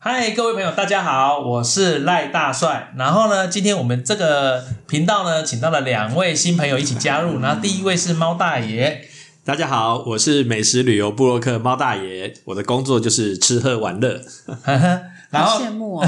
嗨，各位朋友，大家好，我是赖大帅。然后呢，今天我们这个频道呢，请到了两位新朋友一起加入。然后第一位是猫大爷，大家好，我是美食旅游布洛克猫大爷，我的工作就是吃喝玩乐。然后好羡慕哦！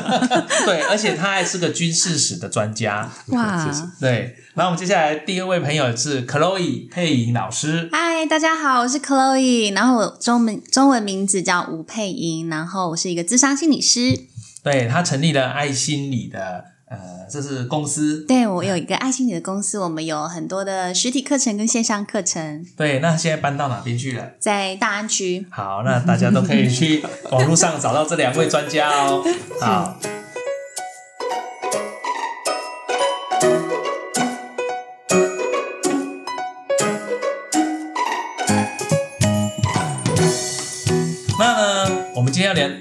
对，而且他还是个军事史的专家。哇，对，然后我们接下来第二位朋友是 Chloe 佩莹老师。嗨，大家好，我是 Chloe，然后我中文中文名字叫吴佩莹，然后我是一个智商心理师。对他成立了爱心理的呃，这是公司。对我有一个爱心你的公司，我们有很多的实体课程跟线上课程，对，那现在搬到哪边去了？在大安区。好，那大家都可以去网络上找到这两位专家哦。好。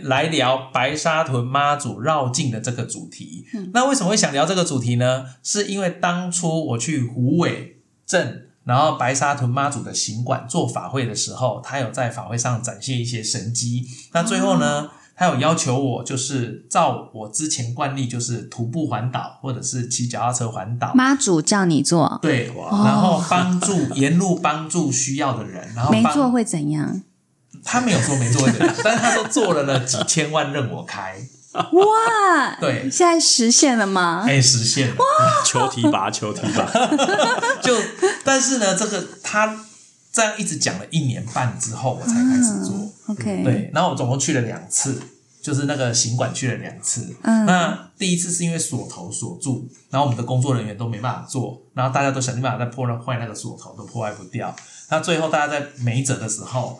来聊白沙屯妈祖绕境的这个主题。那为什么会想聊这个主题呢？是因为当初我去虎尾镇，然后白沙屯妈祖的行馆做法会的时候，他有在法会上展现一些神迹。那最后呢，他有要求我，就是照我之前惯例，就是徒步环岛，或者是骑脚踏车环岛。妈祖叫你做，对，然后帮助沿路帮助需要的人，然后帮没做会怎样？他没有说没做 但是他说做了呢几千万任我开，哇，对现在实现了吗？哎，实现了。求提拔，求提拔。就但是呢，这个他这样一直讲了一年半之后，我才开始做。嗯 OK，，对，然后我总共去了两次，就是那个行管去了两次。嗯那第一次是因为锁头锁住，然后我们的工作人员都没办法做，然后大家都想尽办法在破坏那个锁头，都破坏不掉。那最后大家在没辙的时候，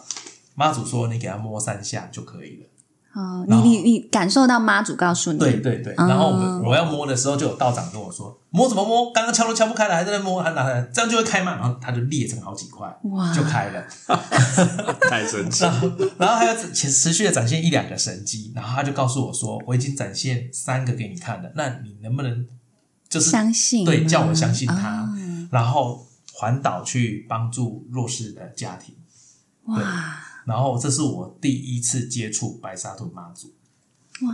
妈祖说你给他摸三下就可以了。哦，你你你感受到妈祖告诉你，对对对，嗯然后我们我要摸的时候，就有道长跟我说摸怎么摸，刚刚敲都敲不开了，还在那摸，还拿来，这样就会开嘛。然后他就裂成好几块，哇就开了。太神奇然！后然后还有持持续的展现一两个神迹，然后他就告诉我说，我已经展现三个给你看了，那你能不能就是相信对，叫我相信他，啊然后环岛去帮助弱势的家庭。哇，然后这是我第一次接触白沙屯妈祖。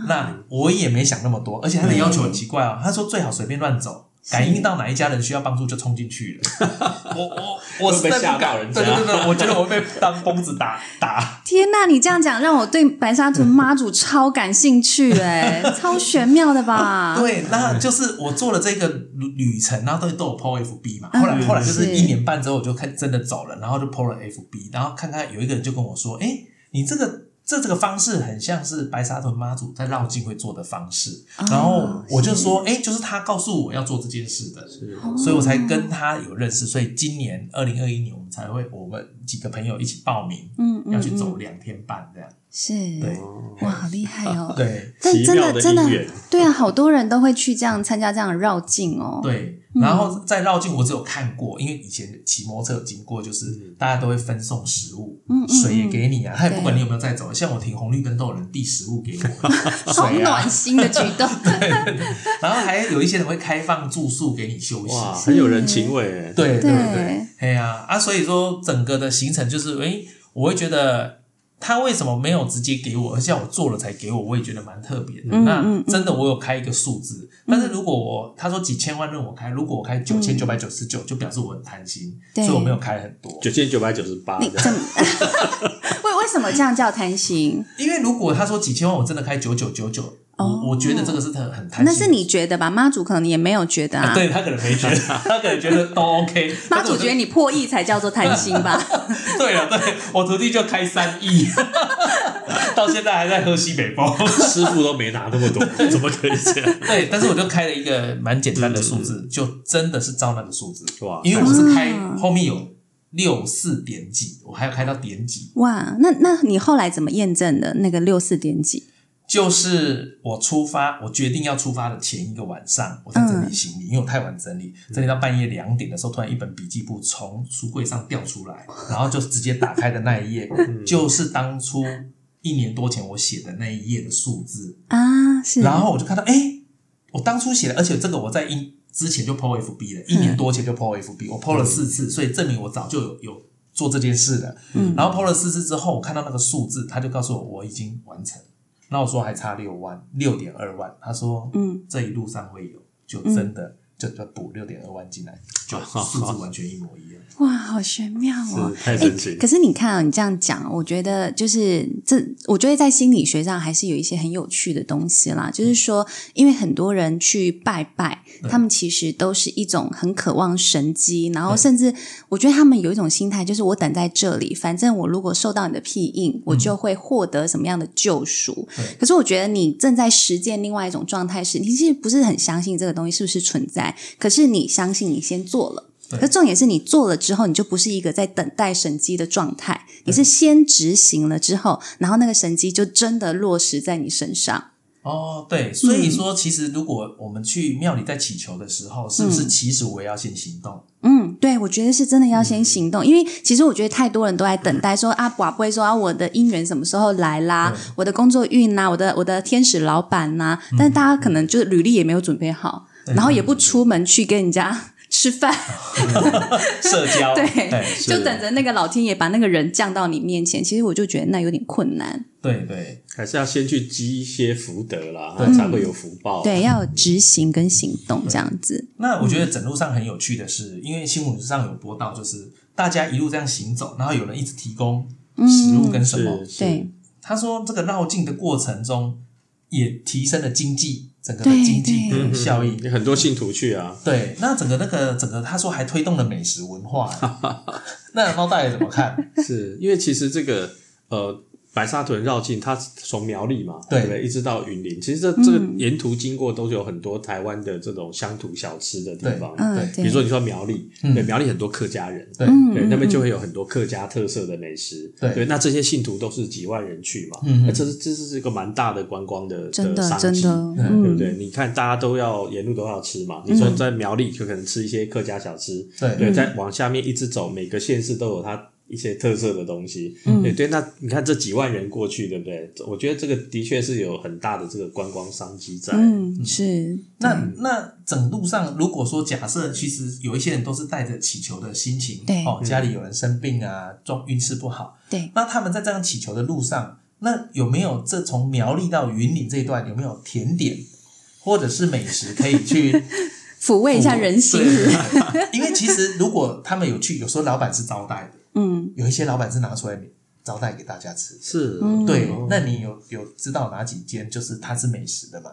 那我也没想那么多，而且他的要求很奇怪哦，他说最好随便乱走，感应到哪一家人需要帮助就冲进去了。我我我实在会被吓不敢，到人家对对对对，我觉得我会被当疯子打打。天呐，你这样讲让我对白沙屯妈祖超感兴趣哎，超玄妙的吧？对，那就是我做了这个旅旅程，然后都都有 PO FB 嘛。嗯后来后来就是是一年半之后，我就看真的走了，然后就 PO 了 FB，然后看看有一个人就跟我说：“哎，你这个。”这这个方式很像是白沙屯妈祖在绕境会做的方式，哦然后我就说，哎，就是他告诉我要做这件事的，所以我才跟他有认识。所以今年二零二一年，我们才会我们几个朋友一起报名，嗯嗯要去走两天半这样。是，对。哇，好厉害哦！对但真奇妙的的真的对啊，好多人都会去这样参加这样的绕境哦。，对，然后在绕境我只有看过，因为以前骑摩托车有经过，就是大家都会分送食物，嗯嗯水也给你啊，他也不管你有没有在走，像我停红绿灯都有人递食物给我，好暖，心的举动。然后还有一些人会开放住宿给你休息，很有人情味对对对，哎呀啊，所以说整个的行程就是，哎，我会觉得他为什么没有直接给我，而且我做了才给我，我也觉得蛮特别的。那嗯嗯真的我有开一个数字，但是如果我他说几千万任我开，如果我开九千九百九十九，就表示我很贪心，所以我没有开很多。九千九百九十八，你怎么？为为什么这样叫贪心？因为如果他说几千万，我真的开九九九九，哦我我觉得这个是很很贪心。那是你觉得吧？妈祖可能也没有觉得啊。对他可能没觉得，他可能觉得都 OK。妈祖觉得你你破亿才叫做贪心吧？对了，对我徒弟就开三亿，到现在还在喝西北风。师傅都没拿那么多，怎么可以这样？对，但是我就开了一个蛮简单的数字，就真的是照那个数字。哇因为我是开啊后面有六四点几，我还要开到点几，哇，那那你后来怎么验证的那个六四点几？就是我出发，我决定要出发的前一个晚上，我在整理行李，因为我太晚整理，整理到半夜两点的时候，突然一本笔记簿从书柜上掉出来，然后就直接打开的那一页，就是当初一年多前我写的那一页的数字，啊，是，然后我就看到，哎，我当初写的，而且这个我在一之前就 PO FB 了，一年多前就 PO FB，我 PO 了四次，所以证明我早就有有做这件事了。嗯。然后 PO 了四次之后，我看到那个数字，他就告诉我我已经完成。那我说还差六万，六点二万。他说，嗯，这一路上会有，就真的就就补六点二万进来，就数字完全一模一样。哇，好玄妙哦！太神奇。可是你看啊，你这样讲，我觉得就是这，我觉得在心理学上还是有一些很有趣的东西啦。就是说，因为很多人去拜拜，他们其实都是一种很渴望神机，然后甚至我觉得他们有一种心态，就是我等在这里，反正我如果受到你的庇应，我就会获得什么样的救赎。可是我觉得你正在实践另外一种状态是，你其实不是很相信这个东西是不是存在，可是你相信，你先做了。可重点是你做了之后，你就不是一个在等待神机的状态，你是先执行了之后，然后那个神机就真的落实在你身上。哦，对，所以说其实如果我们去庙里在祈求的时候，是不是其实我也要先行动？嗯，对，我觉得是真的要先行动，因为其实我觉得太多人都在等待说啊，寡不会说啊，我的姻缘什么时候来啦，我的工作运呐，我的我的天使老板呐，但是大家可能就是履历也没有准备好，然后也不出门去跟人家。吃饭，社交，对，就等着那个老天爷把那个人降到你面前。其实我就觉得那有点困难。对对，还是要先去积一些福德啦，才会有福报。对，要有执行跟行动这样子。那我觉得整路上很有趣的是，因为新闻上有播到，就是大家一路这样行走，然后有人一直提供食物跟什么。对，他说这个绕境的过程中也提升了经济。整个的经济效益，很多信徒去啊。对，那整个那个整个，他说还推动了美食文化。那猫大爷怎么看？是因为其实这个呃。白沙屯绕境，它从苗栗嘛，对。不对？一直到云林，其实这这个沿途经过都是有很多台湾的这种乡土小吃的地方。对，比如说你说苗栗，对苗栗很多客家人，对。对，那边就会有很多客家特色的美食。对，那这些信徒都是几万人去嘛，那这是这是一个蛮大的观光的的商机，对。不对？你看大家都要沿路都要吃嘛，你说在苗栗就可能吃一些客家小吃，对，再往下面一直走，每个县市都有它。一些特色的东西，对对，那你看这几万人过去，对不对？我觉得这个的确是有很大的这个观光商机在。嗯，是。那那整路上，如果说假设，其实有一些人都是带着祈求的心情，对哦，家里有人生病啊，状运势不好，对。那他们在这样祈求的路上，那有没有这从苗栗到云岭这一段有没有甜点或者是美食可以去 抚慰一下人心？因为其实如果他们有去，有时候老板是招待的。嗯，有一些老板是拿出来招待给大家吃，是，对。那你有有知道哪几间就是它是美食的吗？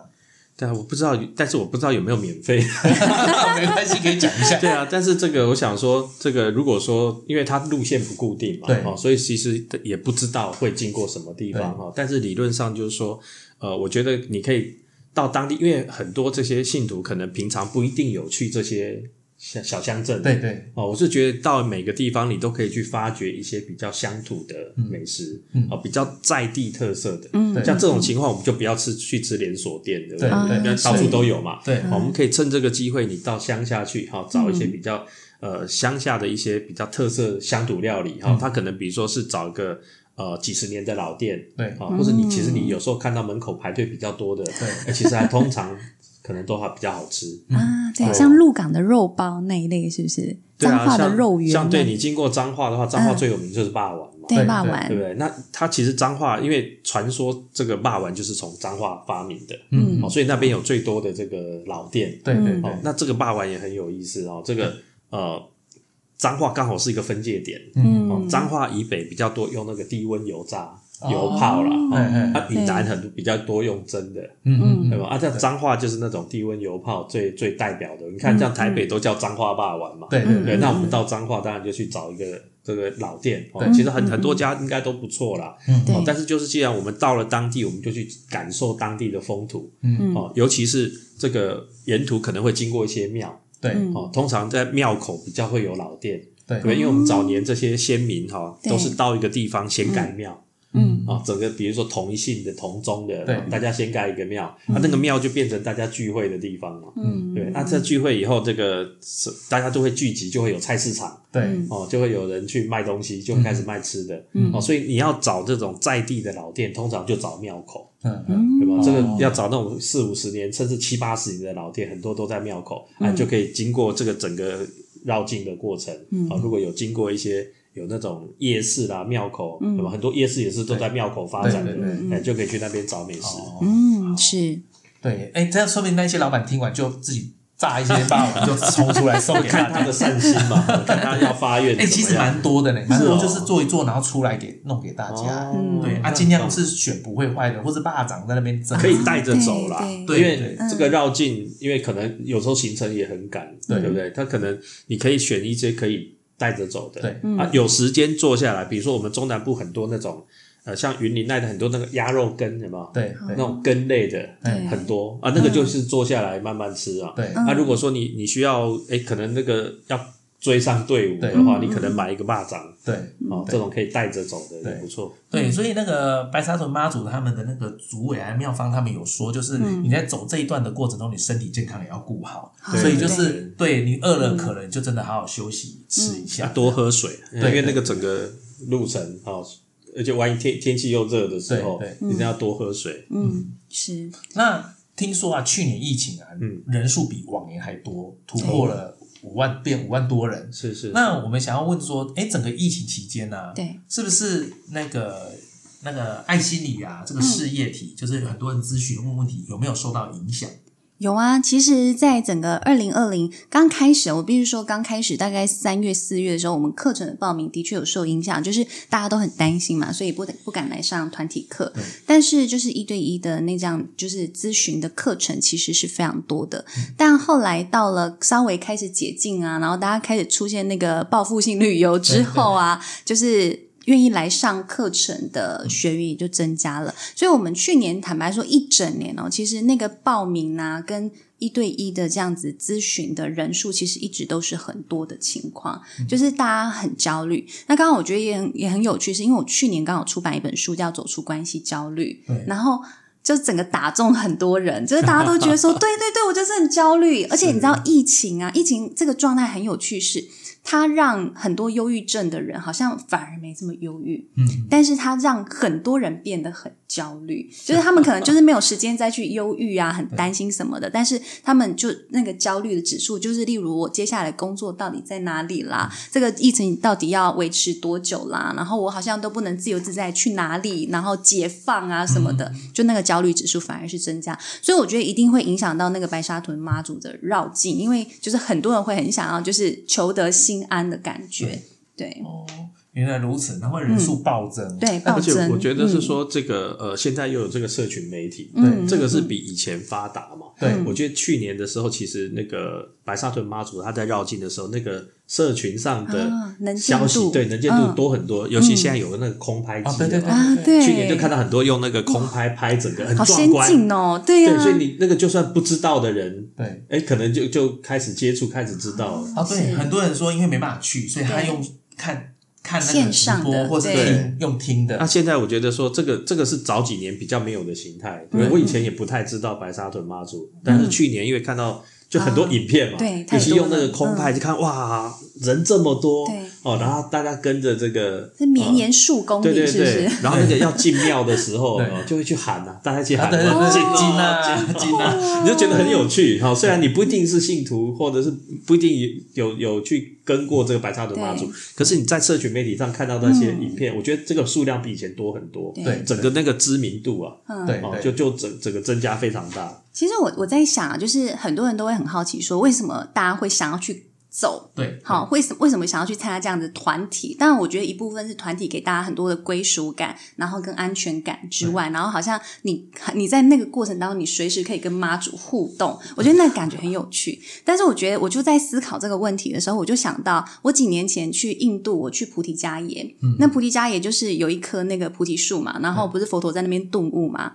对啊，我不知道，但是我不知道有没有免费，没关系，可以讲一下。对啊，但是这个我想说，这个如果说，因为它路线不固定嘛，对，所以其实也不知道会经过什么地方哈。但是理论上就是说，呃，我觉得你可以到当地，因为很多这些信徒可能平常不一定有去这些。小小乡镇，对对哦，我是觉得到每个地方你都可以去发掘一些比较乡土的美食，哦，比较在地特色的，嗯，像这种情况，我们就不要吃去吃连锁店，对不对？对，到处都有嘛，对，我们可以趁这个机会，你到乡下去，哈，找一些比较呃乡下的一些比较特色乡土料理，哈，他可能比如说是找一个呃几十年的老店，对，啊，或者你其实你有时候看到门口排队比较多的，对，其实还通常。可能都还比较好吃。啊，对，像鹿港的肉包那一类，是不是？彰化的肉圆，像对你经过彰化的话，彰化最有名就是霸丸嘛，对霸丸，对不对？那它其实彰化，因为传说这个霸丸就是从彰化发明的，嗯，所以那边有最多的这个老店，对对对。那这个霸丸也很有意思哦，这个呃，彰化刚好是一个分界点，嗯，彰化以北比较多用那个低温油炸。油泡了，它比南很多比较多用蒸的，嗯嗯对吧？啊，像脏话就是那种低温油泡最最代表的。你看，像台北都叫脏话霸王嘛，对对对。那我们到脏话，当然就去找一个这个老店。哦，其实很很多家应该都不错啦。嗯，但是就是既然我们到了当地，我们就去感受当地的风土。嗯哦，尤其是这个沿途可能会经过一些庙。对哦，通常在庙口比较会有老店。对，因为我们早年这些先民哈，都是到一个地方先改庙。嗯啊，整个比如说同一姓的、同宗的，对，大家先盖一个庙，那那个庙就变成大家聚会的地方嘛。嗯，对，那这聚会以后，这个是大家就会聚集，就会有菜市场，对，哦，就会有人去卖东西，就开始卖吃的。嗯，哦，所以你要找这种在地的老店，通常就找庙口，嗯嗯，对吧？这个要找那种四五十年甚至七八十年的老店，很多都在庙口，啊，就可以经过这个整个绕境的过程。啊，如果有经过一些。有那种夜市啦、庙口，对吧？很多夜市也是都在庙口发展的，哎，就可以去那边找美食。嗯，是。对，哎，这样说明那些老板听完就自己炸一些霸王就冲出来送给看他的善心嘛，看他要发愿。哎，其实蛮多的呢，蛮多就是做一做，然后出来给弄给大家。对，啊，尽量是选不会坏的，或者霸掌在那边可以带着走啦。对，因为这个绕境，因为可能有时候行程也很赶，对不对？他可能你可以选一些可以。带着走的，对。啊，有时间坐下来，比如说我们中南部很多那种，呃，像云林那的很多那个鸭肉羹，什么，对，那种羹类的，很多。啊，那个就是坐下来慢慢吃啊。对，那如果说你你需要，哎，可能那个要。追上队伍的话，你可能买一个蚂蚱，对，哦，这种可以带着走的也不错。对，所以那个白沙屯妈祖他们的那个主委啊、妙方他们有说，就是你在走这一段的过程中，你身体健康也要顾好，所以就是对你饿了，可能就真的好好休息，吃一下，多喝水，因为那个整个路程哦，而且万一天天气又热的时候，一定要多喝水。嗯，是。那听说啊，去年疫情啊，人数比往年还多，突破了。五万变五万多人，是是。那我们想要问说，哎，整个疫情期间呢，对，是不是那个那个爱心理啊，这个事业体，就是很多人咨询问问题，有没有受到影响？有啊，其实，在整个二零二零刚开始，我必须说，刚开始大概三月、四月的时候，我们课程的报名的确有受影响，就是大家都很担心嘛，所以不不敢来上团体课。但是，就是一对一的那这样，就是咨询的课程，其实是非常多的。但后来到了稍微开始解禁啊，然后大家开始出现那个报复性旅游之后啊，就是。愿意来上课程的学员也就增加了，所以，我们去年坦白说，一整年哦，其实那个报名啊，跟一对一的这样子咨询的人数，其实一直都是很多的情况，就是大家很焦虑。那刚刚我觉得也也很有趣，是因为我去年刚好出版一本书，叫《走出关系焦虑》，然后就整个打中很多人，就是大家都觉得说，对对对，我就是很焦虑，而且你知道疫情啊，疫情这个状态很有趣是。它让很多忧郁症的人好像反而没这么忧郁，嗯，但是它让很多人变得很焦虑，就是他们可能就是没有时间再去忧郁啊，很担心什么的，但是他们就那个焦虑的指数，就是例如我接下来工作到底在哪里啦，这个疫情到底要维持多久啦，然后我好像都不能自由自在去哪里，然后解放啊什么的，就那个焦虑指数反而是增加，所以我觉得一定会影响到那个白沙屯妈祖的绕境，因为就是很多人会很想要就是求得。心安的感觉，对。哦，原来如此，然后人数暴增，对，而且我觉得是说这个呃，现在又有这个社群媒体，对，这个是比以前发达嘛。对，我觉得去年的时候，其实那个白沙屯妈祖他在绕境的时候，那个社群上的消息，对能见度多很多，尤其现在有那个空拍机，对对对，去年就看到很多用那个空拍拍整个很壮观哦，对呀，所以你那个就算不知道的人，对，哎，可能就就开始接触，开始知道啊，对，很多人说因为没办法去，所以他用看。看那个直播，或是听用听的。那现在我觉得说，这个这个是早几年比较没有的形态。我以前也不太知道白沙屯妈祖，但是去年因为看到。就很多影片嘛，对尤其用那个空拍，就看哇，人这么多哦，然后大家跟着这个是绵延数公里，是不是？然后那个要进庙的时候，就会去喊呐，大家一起喊，进啊，进啊，你就觉得很有趣。哈，虽然你不一定是信徒，或者是不一定有有去跟过这个白沙屯妈祖，可是你在社群媒体上看到那些影片，我觉得这个数量比以前多很多。对，整个那个知名度啊，对，就就整整个增加非常大。其实我我在想啊，就是很多人都会很好奇，说为什么大家会想要去走？对，好，为什为什么想要去参加这样的团体？当然，我觉得一部分是团体给大家很多的归属感，然后跟安全感之外，然后好像你你在那个过程当中，你随时可以跟妈祖互动，我觉得那感觉很有趣。但是，我觉得我就在思考这个问题的时候，我就想到我几年前去印度，我去菩提迦耶，那菩提迦耶就是有一棵那个菩提树嘛，然后不是佛陀在那边顿悟嘛。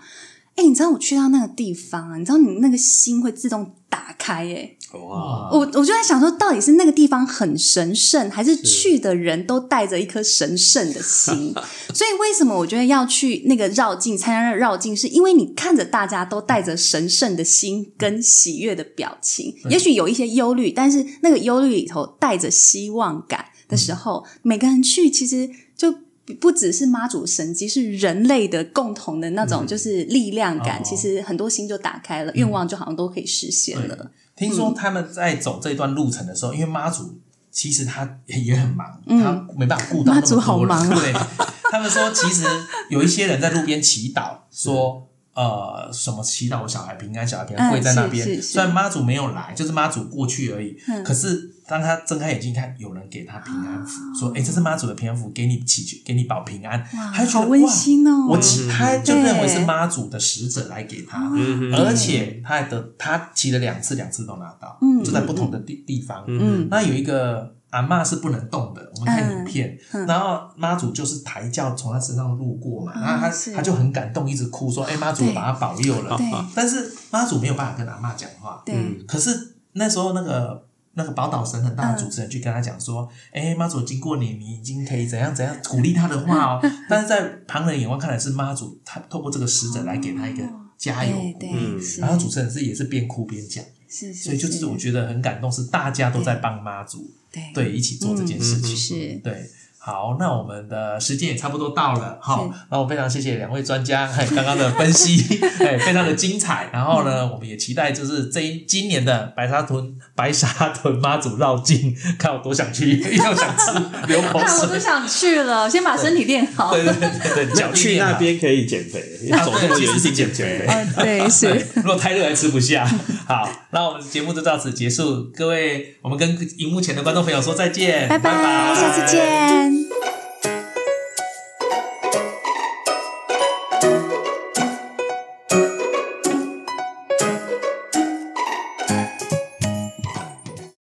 哎，你知道我去到那个地方啊？你知道你那个心会自动打开？哎，哇！我我就在想说，到底是那个地方很神圣，还是去的人都带着一颗神圣的心？所以为什么我觉得要去那个绕境参加绕境，是因为你看着大家都带着神圣的心跟喜悦的表情，也许有一些忧虑，但是那个忧虑里头带着希望感的时候，每个人去其实就。不只是妈祖神迹，是人类的共同的那种，就是力量感。其实很多心就打开了，愿望就好像都可以实现了。听说他们在走这段路程的时候，因为妈祖其实他也很忙，他没办法顾到那么多人。对，他们说，其实有一些人在路边祈祷，说。呃，什么祈祷我小孩平安，小孩平安跪在那边。虽然妈祖没有来，就是妈祖过去而已。可是当他睁开眼睛看，有人给他平安符，说：“哎，这是妈祖的平安符，给你祈求，给你保平安。”他好温馨哦！我他就认为是妈祖的使者来给他，而且他还得他骑了两次，两次都拿到，就在不同的地地方。那有一个。阿妈是不能动的，我们看影片，然后妈祖就是抬轿从他身上路过嘛，然后他他就很感动，一直哭说：“哎，妈祖把他保佑了。”但是妈祖没有办法跟阿妈讲话。对。可是那时候那个那个宝岛神很大的主持人去跟他讲说：“哎，妈祖经过你，你已经可以怎样怎样鼓励他的话哦。”但是在旁人眼光看来是妈祖，他透过这个使者来给他一个加油。鼓励。然后主持人是也是边哭边讲，所以就是我觉得很感动，是大家都在帮妈祖。对，一起做这件事情。是，对。好，那我们的时间也差不多到了，好，那我非常谢谢两位专家，哎，刚刚的分析，哎，非常的精彩。然后呢，我们也期待就是这一今年的白沙屯白沙屯妈祖绕境，看我多想去，又想吃，流口水，我都想去了，先把身体练好。对对对对，去那边可以减肥，走这么远是减肥。对，是。如果太热还吃不下。好，那我们节目就到此结束，各位，我们跟荧幕前的观众朋友说再见，拜拜，下次见。